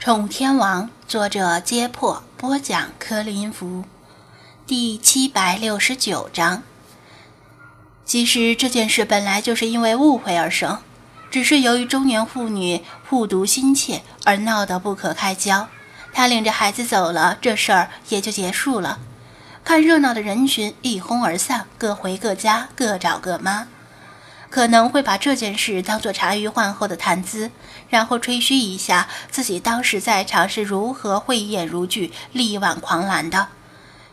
宠物天王，作者：揭破，播讲：柯林福，第七百六十九章。其实这件事本来就是因为误会而生，只是由于中年妇女护犊心切而闹得不可开交。她领着孩子走了，这事儿也就结束了。看热闹的人群一哄而散，各回各家，各找各妈。可能会把这件事当作茶余饭后的谈资，然后吹嘘一下自己当时在场是如何慧眼如炬、力挽狂澜的。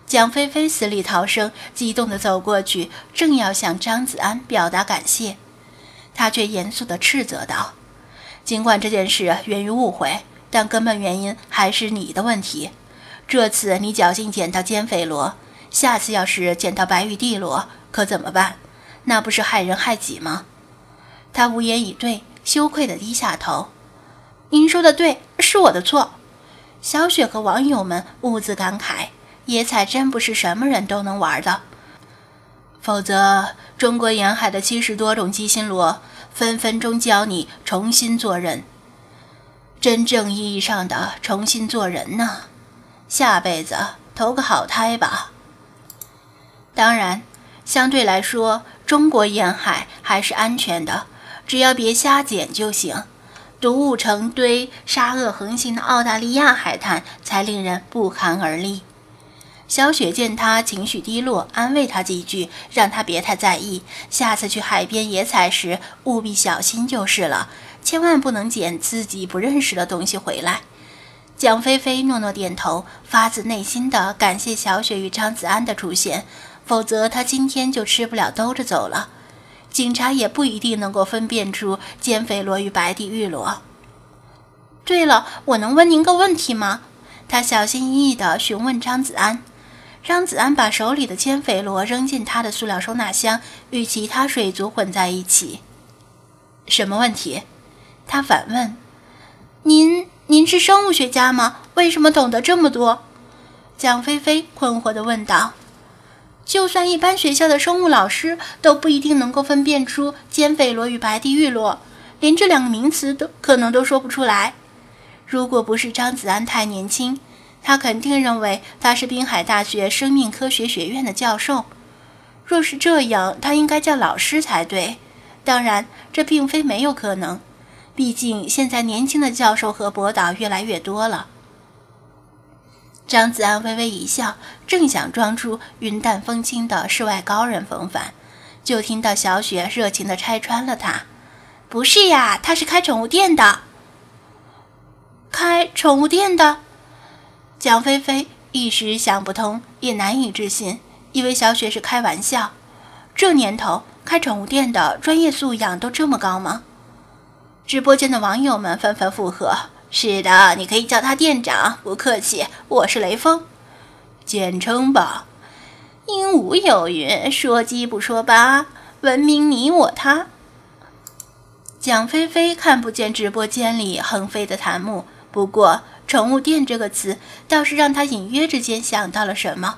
蒋菲菲死里逃生，激动地走过去，正要向张子安表达感谢，他却严肃地斥责道：“尽管这件事源于误会，但根本原因还是你的问题。这次你侥幸捡到尖匪螺，下次要是捡到白玉帝螺，可怎么办？”那不是害人害己吗？他无言以对，羞愧地低下头。您说的对，是我的错。小雪和网友们兀自感慨：野采真不是什么人都能玩的，否则中国沿海的七十多种鸡心螺，分分钟教你重新做人。真正意义上的重新做人呢？下辈子投个好胎吧。当然。相对来说，中国沿海还是安全的，只要别瞎捡就行。毒物成堆、沙恶横行的澳大利亚海滩才令人不寒而栗。小雪见他情绪低落，安慰他几句，让他别太在意，下次去海边野采时务必小心就是了，千万不能捡自己不认识的东西回来。蒋菲菲诺诺点头，发自内心的感谢小雪与张子安的出现。否则他今天就吃不了兜着走了，警察也不一定能够分辨出奸匪螺与白地玉螺。对了，我能问您个问题吗？他小心翼翼地询问张子安。张子安把手里的奸匪螺扔进他的塑料收纳箱，与其他水族混在一起。什么问题？他反问。您您是生物学家吗？为什么懂得这么多？蒋菲菲困惑地问道。就算一般学校的生物老师都不一定能够分辨出尖匪螺与白地玉螺，连这两个名词都可能都说不出来。如果不是张子安太年轻，他肯定认为他是滨海大学生命科学学院的教授。若是这样，他应该叫老师才对。当然，这并非没有可能，毕竟现在年轻的教授和博导越来越多了。张子安微微一笑，正想装出云淡风轻的世外高人风范，就听到小雪热情地拆穿了他：“不是呀，他是开宠物店的。”开宠物店的，蒋菲菲一时想不通，也难以置信，以为小雪是开玩笑。这年头，开宠物店的专业素养都这么高吗？直播间的网友们纷纷附和。是的，你可以叫他店长，不客气。我是雷锋，简称吧。鹦鹉有云：“说鸡不说八，文明你我他。”蒋菲菲看不见直播间里横飞的弹幕，不过“宠物店”这个词倒是让她隐约之间想到了什么。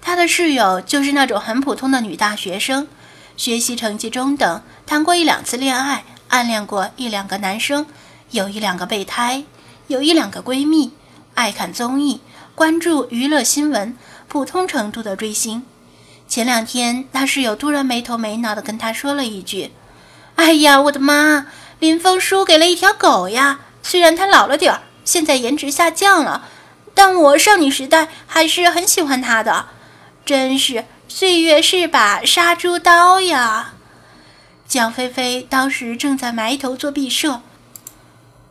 她的室友就是那种很普通的女大学生，学习成绩中等，谈过一两次恋爱，暗恋过一两个男生。有一两个备胎，有一两个闺蜜，爱看综艺，关注娱乐新闻，普通程度的追星。前两天，他室友突然没头没脑地跟他说了一句：“哎呀，我的妈！林峰输给了一条狗呀！虽然他老了点儿，现在颜值下降了，但我少女时代还是很喜欢他的。真是岁月是把杀猪刀呀！”蒋菲菲当时正在埋头做毕设。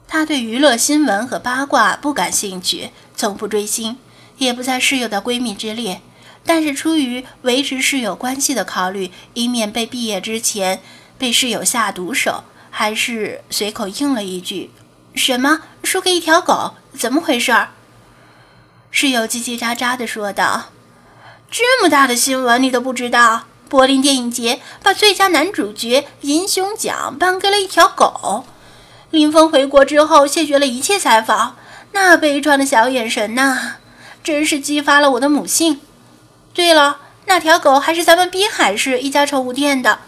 他对娱乐新闻和八卦不感兴趣，从不追星，也不在室友的闺蜜之列。但是出于维持室友关系的考虑，以免被毕业之前被室友下毒手，还是随口应了一句：“什么输给一条狗？怎么回事？”室友叽叽喳喳地说道：“这么大的新闻你都不知道？柏林电影节把最佳男主角银熊奖颁给了一条狗。”林峰回国之后谢绝了一切采访，那悲怆的小眼神呐，真是激发了我的母性。对了，那条狗还是咱们滨海市一家宠物店的，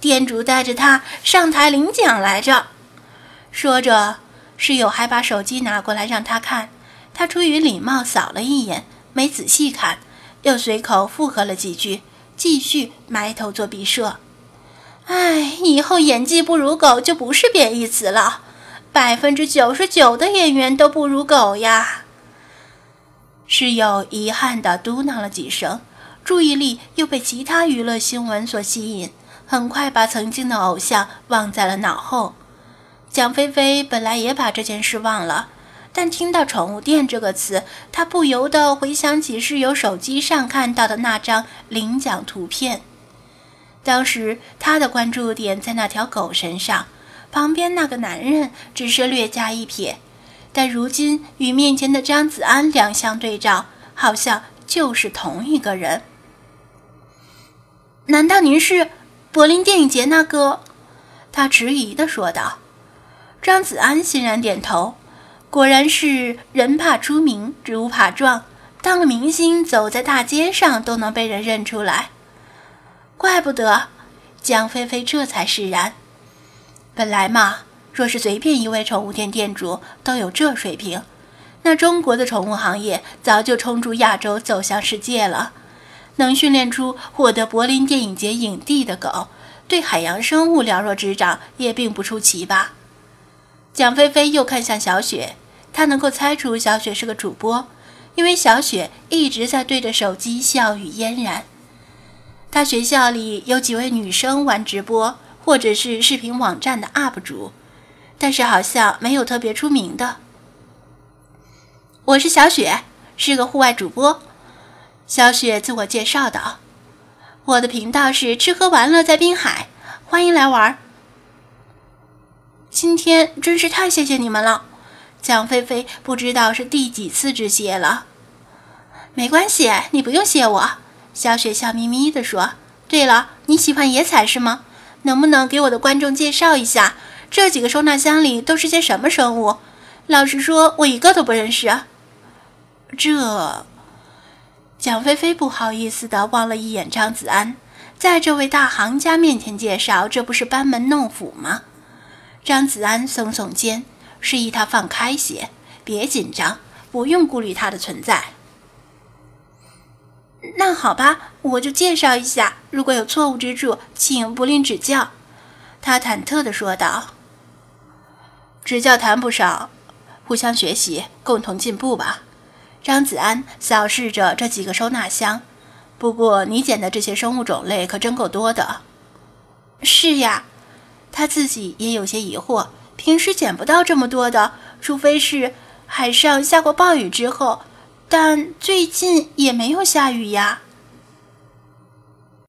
店主带着它上台领奖来着。说着，室友还把手机拿过来让他看，他出于礼貌扫了一眼，没仔细看，又随口附和了几句，继续埋头做毕设。哎，以后演技不如狗就不是贬义词了，百分之九十九的演员都不如狗呀。室友遗憾地嘟囔了几声，注意力又被其他娱乐新闻所吸引，很快把曾经的偶像忘在了脑后。蒋菲菲本来也把这件事忘了，但听到“宠物店”这个词，她不由得回想起室友手机上看到的那张领奖图片。当时她的关注点在那条狗身上，旁边那个男人只是略加一瞥。但如今与面前的张子安两相对照，好像就是同一个人。难道您是柏林电影节那个？他迟疑地说道。张子安欣然点头，果然是人怕出名，猪怕壮。当了明星，走在大街上都能被人认出来。怪不得，江菲菲这才释然。本来嘛。若是随便一位宠物店店主都有这水平，那中国的宠物行业早就冲出亚洲走向世界了。能训练出获得柏林电影节影帝的狗，对海洋生物了若指掌也并不出奇吧？蒋菲菲又看向小雪，她能够猜出小雪是个主播，因为小雪一直在对着手机笑语嫣然。她学校里有几位女生玩直播，或者是视频网站的 UP 主。但是好像没有特别出名的。我是小雪，是个户外主播。小雪自我介绍道：“我的频道是吃喝玩乐在滨海，欢迎来玩。”今天真是太谢谢你们了，蒋菲菲不知道是第几次致谢了。没关系，你不用谢我。小雪笑眯眯地说：“对了，你喜欢野采是吗？能不能给我的观众介绍一下？”这几个收纳箱里都是些什么生物？老实说，我一个都不认识。这，蒋菲菲不好意思地望了一眼张子安，在这位大行家面前介绍，这不是班门弄斧吗？张子安耸耸肩，示意他放开些，别紧张，不用顾虑他的存在。那好吧，我就介绍一下，如果有错误之处，请不吝指教。他忐忑地说道。指教谈不上，互相学习，共同进步吧。张子安扫视着这几个收纳箱，不过你捡的这些生物种类可真够多的。是呀，他自己也有些疑惑，平时捡不到这么多的，除非是海上下过暴雨之后，但最近也没有下雨呀。